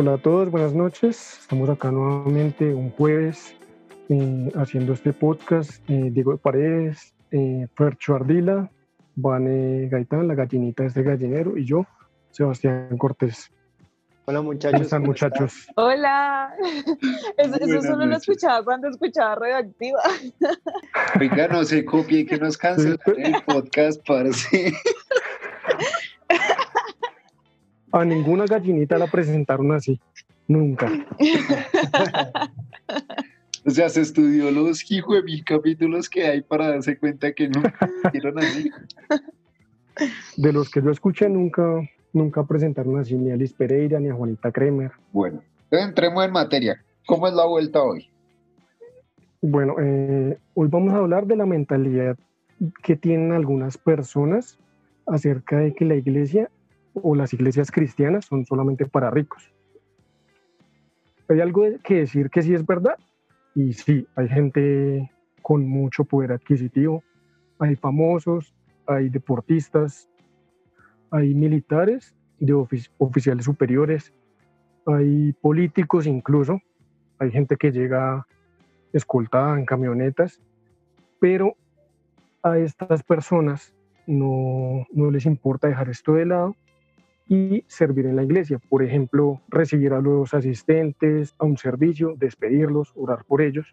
Hola a todos, buenas noches. Estamos acá nuevamente un jueves eh, haciendo este podcast. Eh, Diego de Paredes, eh, Fercho Ardila, Vane Gaitán, la gallinita de este gallinero, y yo, Sebastián Cortés. Hola muchachos. ¿Cómo están muchachos? Hola. Eso, eso solo lo noches. escuchaba cuando escuchaba Radioactiva. Oiga, no se copie que nos cancelan el podcast, parce. A ninguna gallinita la presentaron así. Nunca. O sea, se estudió los hijo de mil capítulos que hay para darse cuenta que no hicieron así. De los que yo escuché, nunca, nunca presentaron así ni a Liz Pereira ni a Juanita Kremer. Bueno, entremos en materia. ¿Cómo es la vuelta hoy? Bueno, eh, hoy vamos a hablar de la mentalidad que tienen algunas personas acerca de que la iglesia o las iglesias cristianas son solamente para ricos. Hay algo que decir que sí es verdad y sí, hay gente con mucho poder adquisitivo, hay famosos, hay deportistas, hay militares de ofici- oficiales superiores, hay políticos incluso, hay gente que llega escoltada en camionetas, pero a estas personas no, no les importa dejar esto de lado y servir en la iglesia. Por ejemplo, recibir a los asistentes a un servicio, despedirlos, orar por ellos.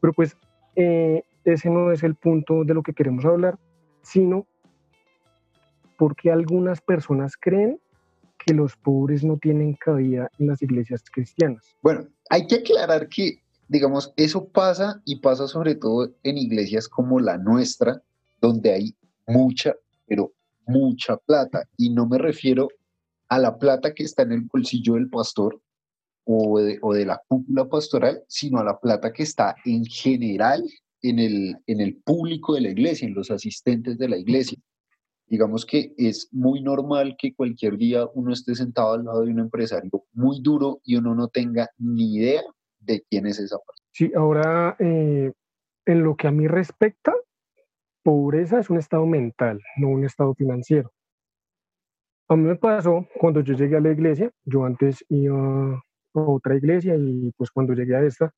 Pero pues eh, ese no es el punto de lo que queremos hablar, sino porque algunas personas creen que los pobres no tienen cabida en las iglesias cristianas. Bueno, hay que aclarar que, digamos, eso pasa y pasa sobre todo en iglesias como la nuestra, donde hay mucha, pero mucha plata. Y no me refiero a la plata que está en el bolsillo del pastor o de, la cúpula pastoral, sino a la plata que está en general en el, en el público de la iglesia, en los asistentes de la iglesia. Digamos que es muy normal que cualquier día uno esté sentado al lado de un empresario muy duro y uno no tenga ni idea de quién es esa persona. Sí, ahora eh, en lo que a mí respecta, pobreza es un estado mental, no un estado financiero. A mí me pasó cuando yo llegué a la iglesia, yo antes iba a otra iglesia y pues cuando llegué a esta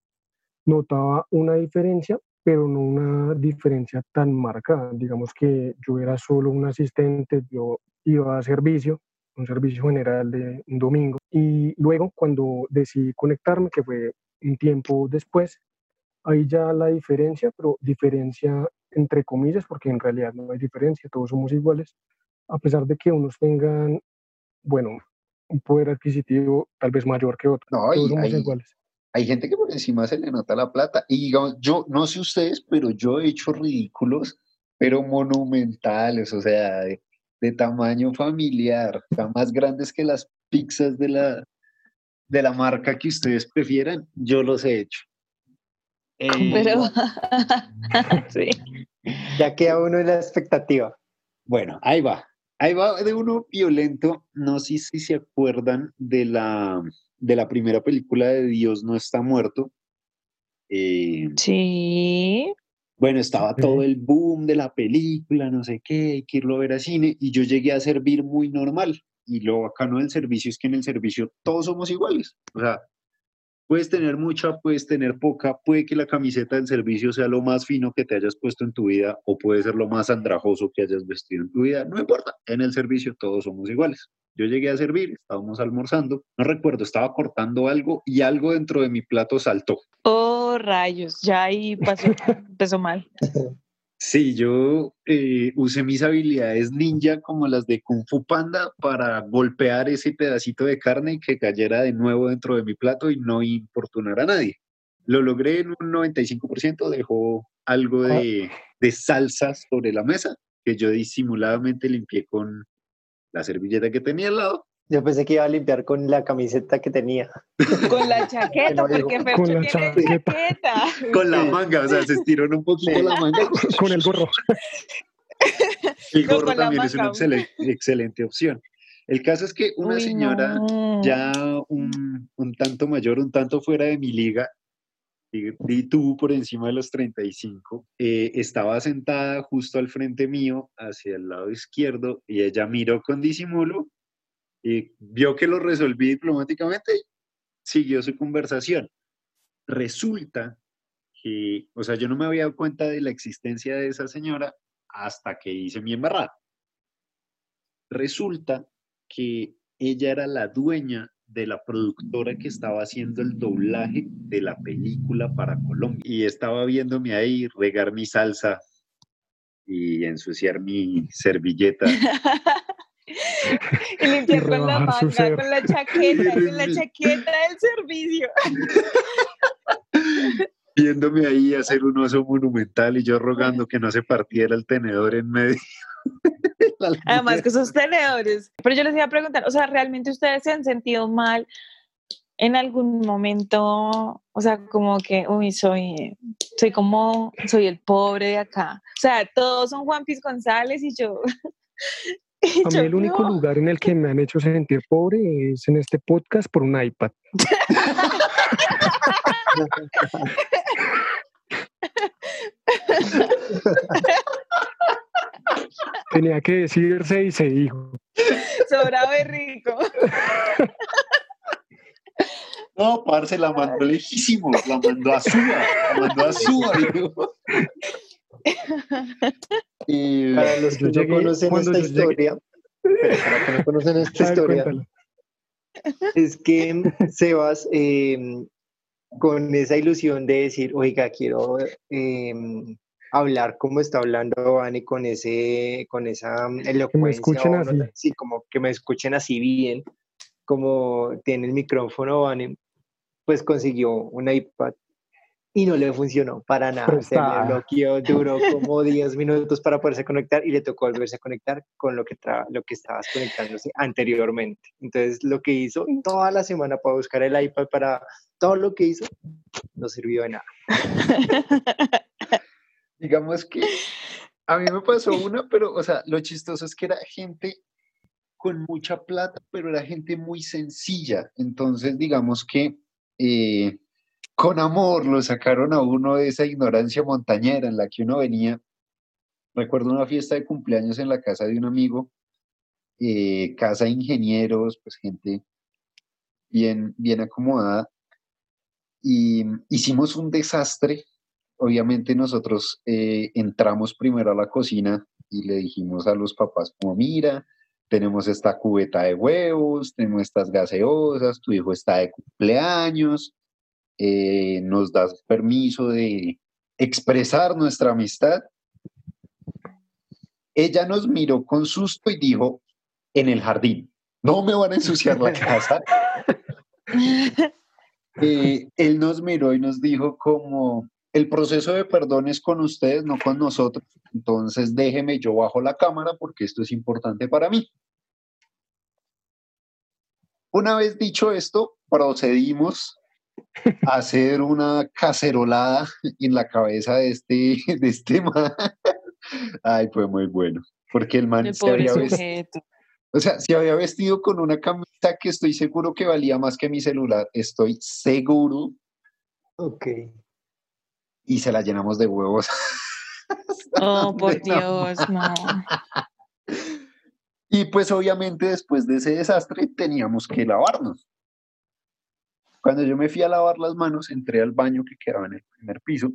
notaba una diferencia, pero no una diferencia tan marcada. Digamos que yo era solo un asistente, yo iba a servicio, un servicio general de un domingo y luego cuando decidí conectarme, que fue un tiempo después, ahí ya la diferencia, pero diferencia entre comillas, porque en realidad no hay diferencia, todos somos iguales, a pesar de que unos tengan, bueno, un poder adquisitivo tal vez mayor que otros, No, y todos somos hay- iguales. Hay gente que por encima se le nota la plata. Y digamos, yo no sé ustedes, pero yo he hecho ridículos, pero monumentales, o sea, de, de tamaño familiar, más grandes que las pizzas de la, de la marca que ustedes prefieran, yo los he hecho. Eh, Pero. sí. Ya queda uno en la expectativa. Bueno, ahí va. Ahí va de uno violento. No sé si se acuerdan de la, de la primera película de Dios no está muerto. Eh, Sí. bueno, estaba todo el boom de la película, no sé qué, hay que irlo a ver a cine, y yo llegué a servir muy normal. Y lo bacano del servicio es que en el servicio todos somos iguales. O sea, puedes tener mucha, puedes tener poca, puede que la camiseta del servicio sea lo más fino que te hayas puesto en tu vida, o puede ser lo más andrajoso que hayas vestido en tu vida, no importa, en el servicio todos somos iguales. Yo llegué a servir, estábamos almorzando, no recuerdo, estaba cortando algo y algo dentro de mi plato saltó. Oh, rayos. Ya ahí pasó, empezó mal. Sí, yo eh, usé mis habilidades ninja como las de Kung Fu Panda para golpear ese pedacito de carne y que cayera de nuevo dentro de mi plato y no importunar a nadie. Lo logré en un 95%, dejó algo de, de salsa sobre la mesa que yo disimuladamente limpié con la servilleta que tenía al lado. Yo pensé que iba a limpiar con la camiseta que tenía. Con la chaqueta, No porque con Fercho la tiene chaqueta. chaqueta. Con la manga, o sea, se estiró un poquito Sí. la manga. Con el gorro. El No, gorro con la también es una excelente, excelente opción. El caso es que una Uy, señora no. ya un, un tanto mayor, un tanto fuera de mi liga, y, y tú por encima de los 35, eh, estaba sentada justo al frente mío, hacia el lado izquierdo, y ella miró con disimulo vio que lo resolví diplomáticamente siguió su conversación. Resulta que, o sea, yo no me había dado cuenta de la existencia de esa señora hasta que hice mi embarrada. Resulta que ella era la dueña de la productora que estaba haciendo el doblaje de la película para Colombia. Y estaba viéndome ahí regar mi salsa y ensuciar mi servilleta. y limpiar con la manga, con la chaqueta, con la chaqueta del servicio. viéndome ahí hacer un oso monumental y yo rogando que no se partiera el tenedor en medio. Además que esos tenedores. Pero yo les iba a preguntar, o sea, ¿realmente ustedes se han sentido mal en algún momento? O sea, como que, uy, soy, soy como, soy el pobre de acá. O sea, todos son Juan Piz González y yo. A mí el único no. lugar en el que me han hecho sentir pobre es en este podcast por un iPad. Tenía que decirse y se dijo. Sobrado y rico. No, parce, la mandó lejísimo, la mandó a Suba, la mandó a Suba. Y, Para los que Yo no llegué- conocen esta historia, pero para que no conocen esta ver, historia, cuéntalo. es que Sebas, eh, con esa ilusión de decir, oiga, quiero eh, hablar como está hablando Vane, con, ese, con esa elocuencia. así. sé, sí, como que me escuchen así bien, como tiene el micrófono Vane, pues consiguió un iPad y no le funcionó para nada. Se le Prestada. bloqueó, duró como 10 minutos para poderse conectar y le tocó volverse a conectar con lo que, lo que estabas conectándose anteriormente. Entonces, lo que hizo toda la semana para buscar el iPad, para todo lo que hizo, no sirvió de nada. digamos que a mí me pasó una, pero, o sea, lo chistoso es que era gente con mucha plata, pero era gente muy sencilla. Entonces, digamos que eh, con amor lo sacaron a uno de esa ignorancia montañera en la que uno venía. Recuerdo una fiesta de cumpleaños en la casa de un amigo, eh, casa de ingenieros, pues gente bien, bien acomodada. Y hicimos un desastre obviamente nosotros eh, entramos primero a la cocina y le dijimos a los papás mira, tenemos esta cubeta de huevos, tenemos estas gaseosas, tu hijo está de cumpleaños, eh, nos das permiso de expresar nuestra amistad. Ella nos miró con susto y dijo, en el jardín, no me van a ensuciar la casa. Eh, él nos miró y nos dijo como, el proceso de perdón es con ustedes, no con nosotros. Entonces déjeme, yo bajo la cámara porque esto es importante para mí. Una vez dicho esto, procedimos hacer una cacerolada en la cabeza de este, de este man. Ay, fue muy bueno. Porque el man El se había vestido, o sea, se había vestido con una camisa que estoy seguro que valía más que mi celular. Estoy seguro Ok. y se la llenamos de huevos. Oh, por Dios, no. Y pues obviamente después de ese desastre teníamos que lavarnos. Cuando yo me fui a lavar las manos, entré al baño que quedaba en el primer piso,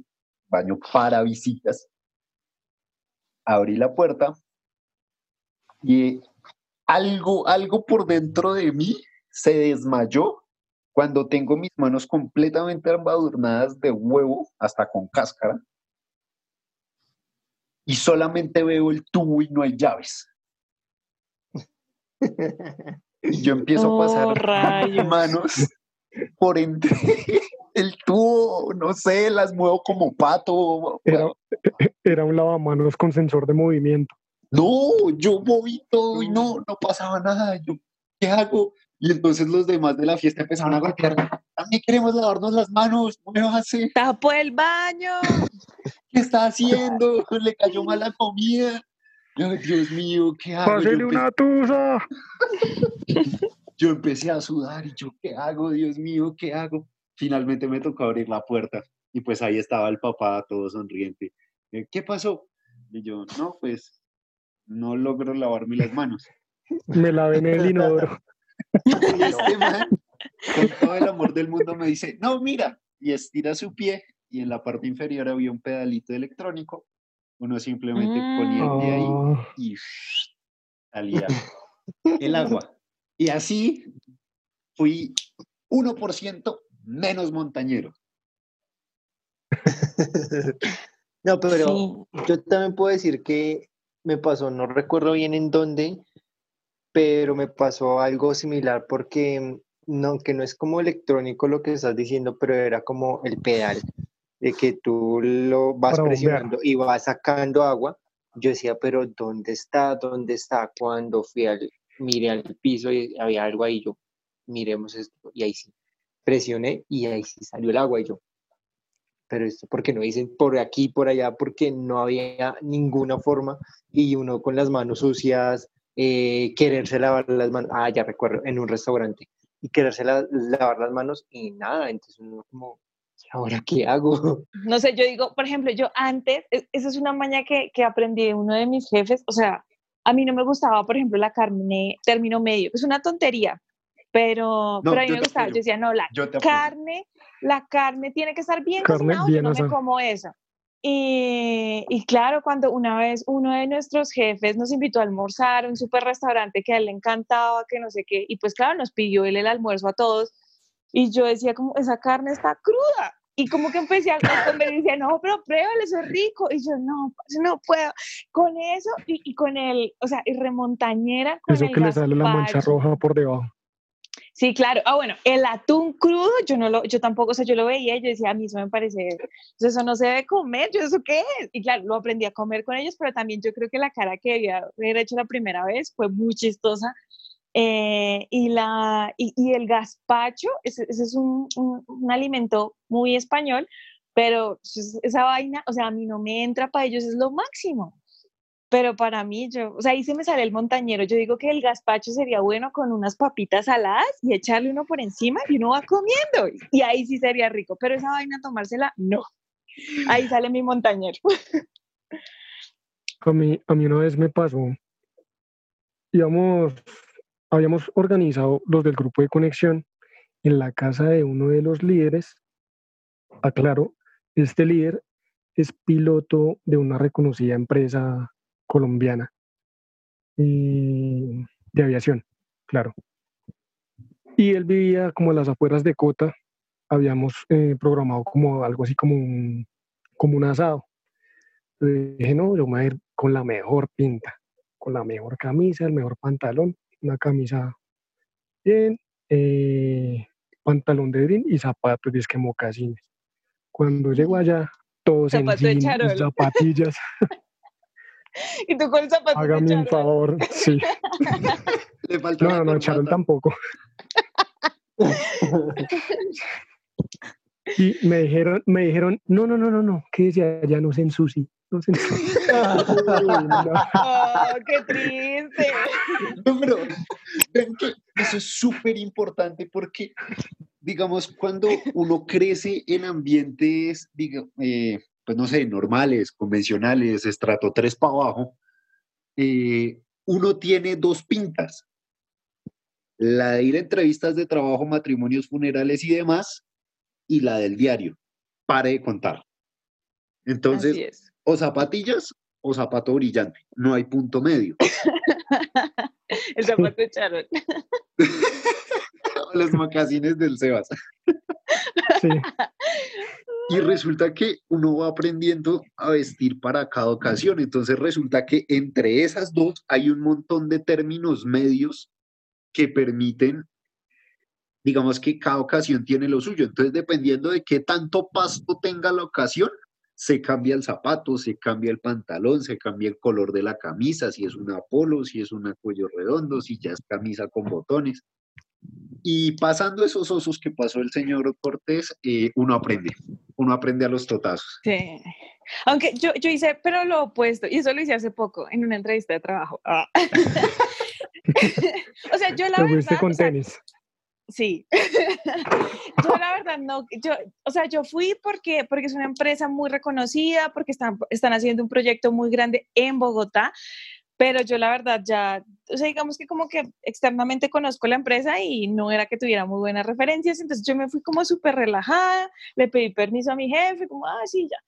baño para visitas. Abrí la puerta y algo, algo por dentro de mí se desmayó cuando tengo mis manos completamente embadurnadas de huevo, hasta con cáscara, y solamente veo el tubo y no hay llaves. Y yo empiezo a pasar Oh, rayos. manos por entre el tubo, no sé, las muevo como pato. Era, era un lavamanos con sensor de movimiento. No, yo moví todo y no, no pasaba nada. Yo, ¿qué hago? Y entonces los demás de la fiesta empezaron a golpear. También queremos lavarnos las manos, muévase. Tapo el baño. ¿Qué está haciendo? Le cayó mal la comida. Dios mío, ¿qué hago? ¡Pásele una tusa! Yo empecé a sudar y yo, ¿qué hago? Dios mío, ¿qué hago? Finalmente me tocó abrir la puerta y pues ahí estaba el papá todo sonriente. Eh, ¿Qué pasó? Y yo, no, pues no logro lavarme las manos. Me lavé en el inodoro. Y este man con todo el amor del mundo me dice, no, mira, y estira su pie y en la parte inferior había un pedalito electrónico. Uno simplemente ponía el pie ahí Ah, y salía el agua. Y así fui 1% menos montañero. No, pero Sí. yo también puedo decir que me pasó, no recuerdo bien en dónde, pero me pasó algo similar porque no, que no es como electrónico lo que estás diciendo, pero era como el pedal, de que tú lo vas Para bombear. presionando y vas sacando agua. Yo decía, pero ¿dónde está? ¿Dónde está? Cuando fui al, miré al piso y había algo ahí, yo, miremos esto, y ahí sí, presioné y ahí sí salió el agua y yo, pero esto porque no dicen por aquí, por allá, porque no había ninguna forma y uno con las manos sucias, eh, quererse lavar las manos, ah, ya recuerdo, en un restaurante, y quererse la- lavar las manos y nada, entonces uno como, ¿y ahora qué hago? No sé, yo digo, por ejemplo, yo antes, e- esa es una maña que, que aprendí de uno de mis jefes, o sea, a mí no me gustaba, por ejemplo, la carne término medio, es una tontería, pero, No, pero a mí yo me gustaba, yo apoyo. decía, no, la Yo carne, la carne tiene que estar bien Carne cocinada, yo no me como eso. Y, y claro, cuando una vez uno de nuestros jefes nos invitó a almorzar a un super restaurante que a él le encantaba, que no sé qué, y pues claro, nos pidió él el almuerzo a todos, y yo decía como, esa carne está cruda, y como que empecé a comer y decía, no, pero pruébale, eso es rico, y yo, no, no puedo, con eso, y, y con el, o sea, y remontañera con Eso el que le sale la mancha roja por debajo. Sí, claro. Ah, bueno, el atún crudo, yo no lo, yo tampoco, o sea, yo lo veía y yo decía, a mí eso me parece, eso no se debe comer, yo eso qué es. Y claro, lo aprendí a comer con ellos, pero también yo creo que la cara que haber hecho la primera vez fue muy chistosa. Eh, y, la, y, el gazpacho, ese, ese es un, un, un alimento muy español, pero es- esa vaina, o sea, a mí no me entra, para ellos es lo máximo. Pero para mí, yo, o sea, ahí se me sale el montañero. Yo digo que el gazpacho sería bueno con unas papitas saladas y echarle uno por encima y uno va comiendo. Y ahí sí sería rico. Pero esa vaina, tomársela, no. Ahí sale mi montañero. A mí, a mí una vez me pasó, íbamos, habíamos organizado los del grupo de conexión en la casa de uno de los líderes. Aclaro, este líder es piloto de una reconocida empresa colombiana de aviación, claro. Y él vivía como a las afueras de Cota. Habíamos eh, programado como algo así como un, como un asado. Entonces dije, no, yo me voy a ir con la mejor pinta, con la mejor camisa, el mejor pantalón, una camisa bien, eh, pantalón de jean y zapatos, disque mocasines. Cuando llego allá, todos en Zapato de jean zapatillas, Y tú con el zapato de hágame un favor, sí. Le faltó No, no, no, Charol tampoco. Y me dijeron, me dijeron, no, no, no, no, no, que decía, ya no se ensucie, no. Oh, qué triste. No, pero ven que eso es súper importante porque, digamos, cuando uno crece en ambientes, diga, eh, pues no sé, normales, convencionales, estrato 3 para abajo, eh, uno tiene dos pintas. La de ir a entrevistas de trabajo, matrimonios, funerales y demás, y la del diario. Pare de contar. Entonces, Así es. O zapatillas o zapato brillante. No hay punto medio. El zapato de charol. Los mocasines del Sebas. Sí, Y resulta que uno va aprendiendo a vestir para cada ocasión. Entonces resulta que entre esas dos hay un montón de términos medios que permiten, digamos que cada ocasión tiene lo suyo. Entonces dependiendo de qué tanto pasto tenga la ocasión, se cambia el zapato, se cambia el pantalón, se cambia el color de la camisa, si es una polo, si es una cuello redondo, si ya es camisa con botones. Y pasando esos osos que pasó el señor Cortés, eh, uno aprende, uno aprende a los totazos. Sí. Aunque yo, yo hice, pero lo opuesto, y eso lo hice hace poco en una entrevista de trabajo. Ah. o sea, yo la verdad, con o sea, tenis. Sí. yo la verdad no, yo, o sea, yo fui porque, porque es una empresa muy reconocida, porque están, están haciendo un proyecto muy grande en Bogotá, pero yo la verdad ya, o sea, digamos que como que externamente conozco la empresa y no era que tuviera muy buenas referencias, entonces yo me fui como súper relajada, le pedí permiso a mi jefe, como, ah, sí, ya.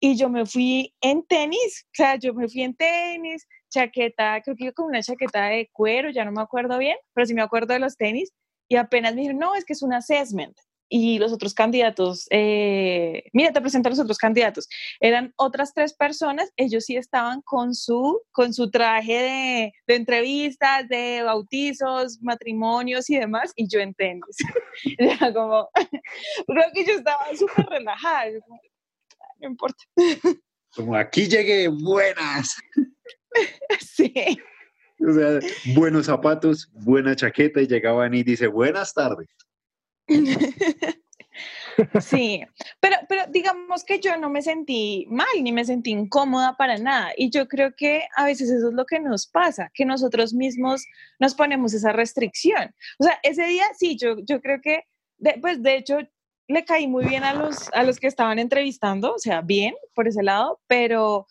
Y yo me fui en tenis, o sea, yo me fui en tenis, chaqueta, creo que iba con una chaqueta de cuero, ya no me acuerdo bien, pero sí me acuerdo de los tenis, y apenas me dijeron, no, es que es un assessment y los otros candidatos, eh, mira, te presento a los otros candidatos, eran otras tres personas, ellos sí estaban con su, con su traje de, de entrevistas, de bautizos, matrimonios y demás, y yo en tenis. Era como, creo que yo estaba súper relajada, ah, no importa. Como aquí llegué, buenas. Sí. O sea, buenos zapatos, buena chaqueta y llegaban y dice, buenas tardes. Sí, pero, pero digamos que yo no me sentí mal ni me sentí incómoda para nada. Y yo creo que a veces eso es lo que nos pasa, que nosotros mismos nos ponemos esa restricción. O sea, ese día sí, yo, yo creo que, pues de hecho, le caí muy bien a los, a los que estaban entrevistando, o sea, bien por ese lado, pero,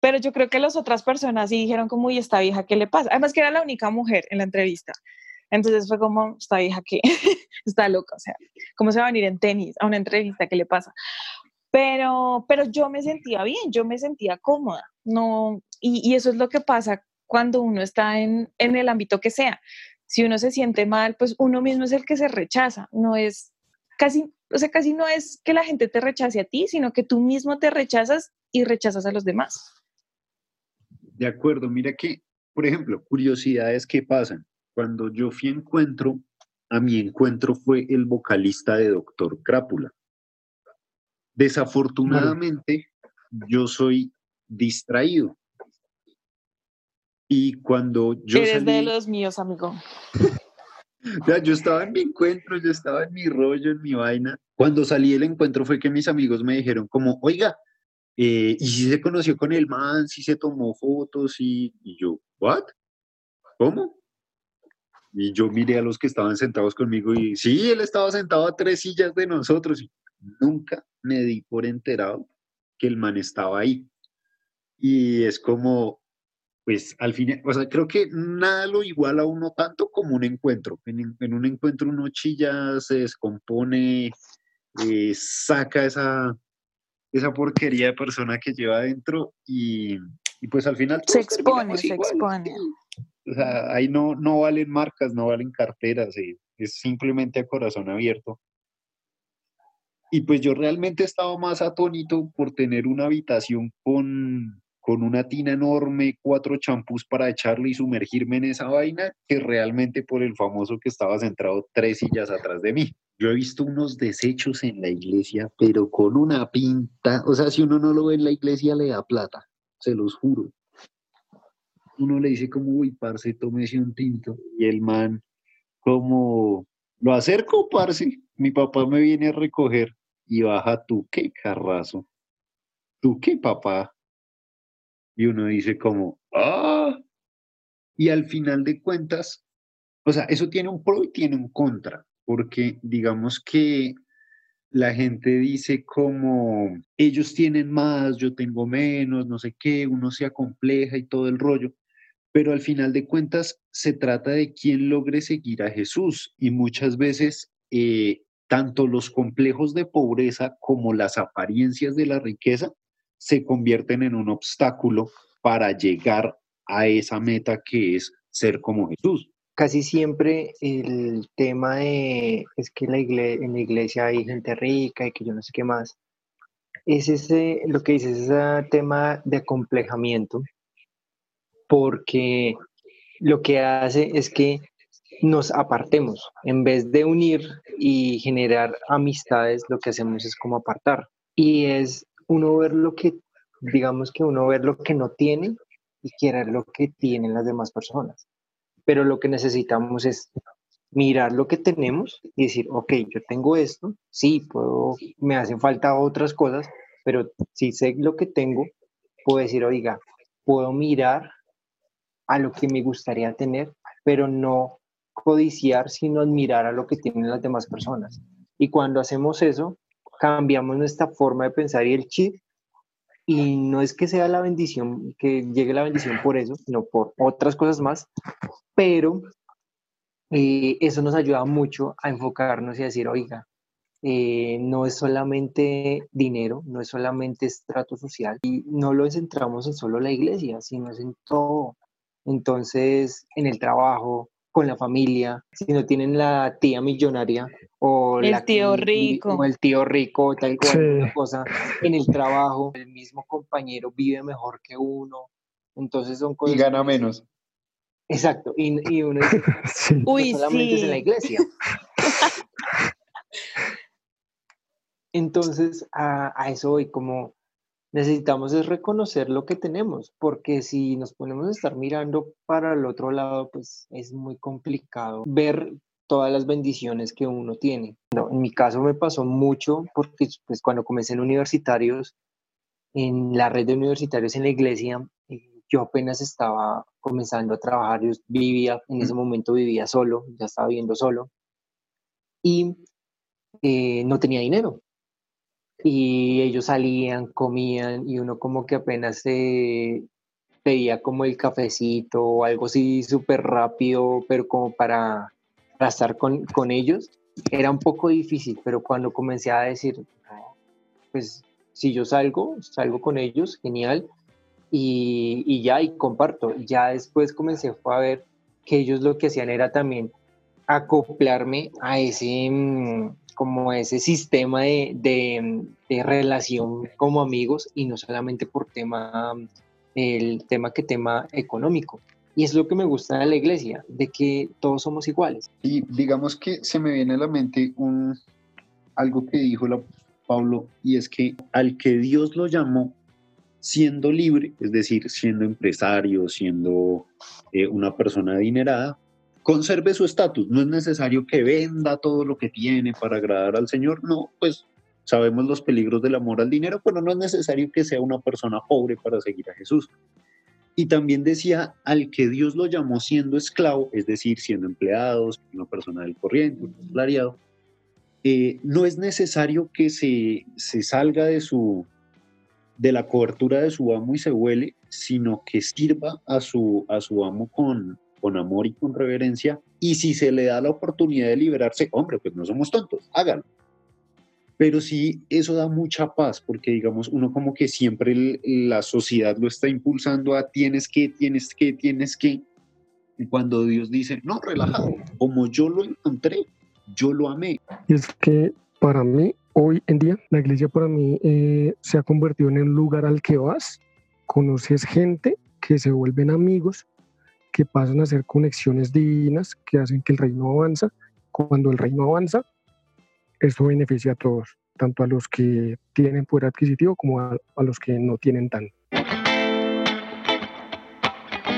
pero yo creo que las otras personas sí dijeron como, uy, esta vieja, ¿qué le pasa? Además que era la única mujer en la entrevista. Entonces fue como, esta hija que está loca, o sea, ¿cómo se va a venir en tenis a una entrevista? ¿Qué le pasa? Pero, pero yo me sentía bien, yo me sentía cómoda, no, y, y eso es lo que pasa cuando uno está en, en el ámbito que sea. Si uno se siente mal, pues uno mismo es el que se rechaza, no es casi, o sea, casi no es que la gente te rechace a ti, sino que tú mismo te rechazas y rechazas a los demás. De acuerdo, mira que, por ejemplo, curiosidades que pasan cuando yo fui a encuentro, a mi encuentro fue el vocalista de Doctor Crápula. Desafortunadamente, yo soy distraído. Y cuando yo Eres de los míos, amigo. yo estaba en mi encuentro, yo estaba en mi rollo, en mi vaina. Cuando salí del encuentro fue que mis amigos me dijeron como, oiga, eh, ¿y si se conoció con el man, si se tomó fotos? Y, y yo, ¿what? ¿Cómo? Y yo miré a los que estaban sentados conmigo y sí, él estaba sentado a tres sillas de nosotros. Nunca me di por enterado que el man estaba ahí. Y es como, pues al fin, o sea, creo que nada lo iguala a uno tanto como un encuentro. En, en un encuentro uno chilla, se descompone, eh, saca esa, esa porquería de persona que lleva adentro y, y pues al final... Se expone, se expone. O sea, ahí no, no valen marcas, no valen carteras, eh, es simplemente a corazón abierto. Y pues yo realmente estaba más atónito por tener una habitación con, con una tina enorme, cuatro champús para echarle y sumergirme en esa vaina, que realmente por el famoso que estaba centrado tres sillas atrás de mí. Yo he visto unos desechos en la iglesia, pero con una pinta, o sea, si uno no lo ve en la iglesia le da plata, se los juro uno le dice como, uy, parce, tómese un tinto. Y el man, como, lo acerco, parce, mi papá me viene a recoger y baja tú, qué carrazo. Tú, qué papá. Y uno dice como, ah. Y al final de cuentas, o sea, eso tiene un pro y tiene un contra, porque digamos que la gente dice como ellos tienen más, yo tengo menos, no sé qué, uno se acompleja y todo el rollo pero al final de cuentas se trata de quién logre seguir a Jesús y muchas veces eh, tanto los complejos de pobreza como las apariencias de la riqueza se convierten en un obstáculo para llegar a esa meta que es ser como Jesús. Casi siempre el tema de es que la en la iglesia hay gente rica y que yo no sé qué más. Es ese, lo que dices, ese tema de acomplejamiento porque lo que hace es que nos apartemos. En vez de unir y generar amistades, lo que hacemos es como apartar. Y es uno ver lo que, digamos que uno ver lo que no tiene y querer lo que tienen las demás personas. Pero lo que necesitamos es mirar lo que tenemos y decir, ok, yo tengo esto, sí, puedo, me hacen falta otras cosas, pero si sé lo que tengo, puedo decir, oiga, puedo mirar a lo que me gustaría tener, pero no codiciar, sino admirar a lo que tienen las demás personas. Y cuando hacemos eso, cambiamos nuestra forma de pensar y el chip y no es que sea la bendición, que llegue la bendición por eso, sino por otras cosas más, pero eh, eso nos ayuda mucho a enfocarnos y a decir, oiga, eh, no es solamente dinero, no es solamente estrato social y no lo centramos en solo la iglesia, sino es en todo. Entonces, en el trabajo, con la familia, si no tienen la tía millonaria o el tío rico. o el tío rico tal cual cosa en el trabajo el mismo compañero vive mejor que uno entonces son cosas y gana menos. Exacto y, y uno dice, Uy, solamente sí. es en la iglesia entonces a, a eso voy como necesitamos es reconocer lo que tenemos, porque si nos ponemos a estar mirando para el otro lado, pues es muy complicado ver todas las bendiciones que uno tiene. No, en mi caso me pasó mucho porque pues, cuando comencé en universitarios, en la red de universitarios en la iglesia, eh, yo apenas estaba comenzando a trabajar, yo vivía, en ese momento vivía solo, ya estaba viviendo solo, y eh, no tenía dinero y ellos salían, comían y uno como que apenas se pedía como el cafecito o algo así súper rápido, pero como para, para estar con, con, ellos, era un poco difícil, pero cuando comencé a decir, pues si yo salgo, salgo con ellos, genial, y, y ya, y comparto, ya después comencé a ver que ellos lo que hacían era también acoplarme a ese como ese sistema de, de, relación como amigos y no solamente por tema, el tema que tema económico. Y es lo que me gusta de la iglesia, de que todos somos iguales. Y digamos que se me viene a la mente un, algo que dijo la, Pablo, y es que al que Dios lo llamó siendo libre, es decir, siendo empresario, siendo eh, una persona adinerada, conserve su estatus. No es necesario que venda todo lo que tiene para agradar al Señor. No, pues sabemos los peligros del amor al dinero, pero no es necesario que sea una persona pobre para seguir a Jesús. Y también decía al que Dios lo llamó siendo esclavo, es decir, siendo empleado, una persona del corriente, un salariado, eh, no es necesario que se, se salga de, su, de la cobertura de su amo y se huele, sino que sirva a su, a su amo con, con amor y con reverencia. Y si se le da la oportunidad de liberarse, hombre, pues no somos tontos, háganlo. Pero sí, eso da mucha paz, porque digamos, uno como que siempre la sociedad lo está impulsando a tienes que, tienes que, tienes que. Y cuando Dios dice, no, relajado, como yo lo encontré, yo lo amé. Y es que para mí, hoy en día, la iglesia para mí eh, se ha convertido en un lugar al que vas, conoces gente que se vuelven amigos que pasan a ser conexiones divinas que hacen que el reino avanza. Cuando el reino avanza, eso beneficia a todos, tanto a los que tienen poder adquisitivo como a, a los que no tienen tanto.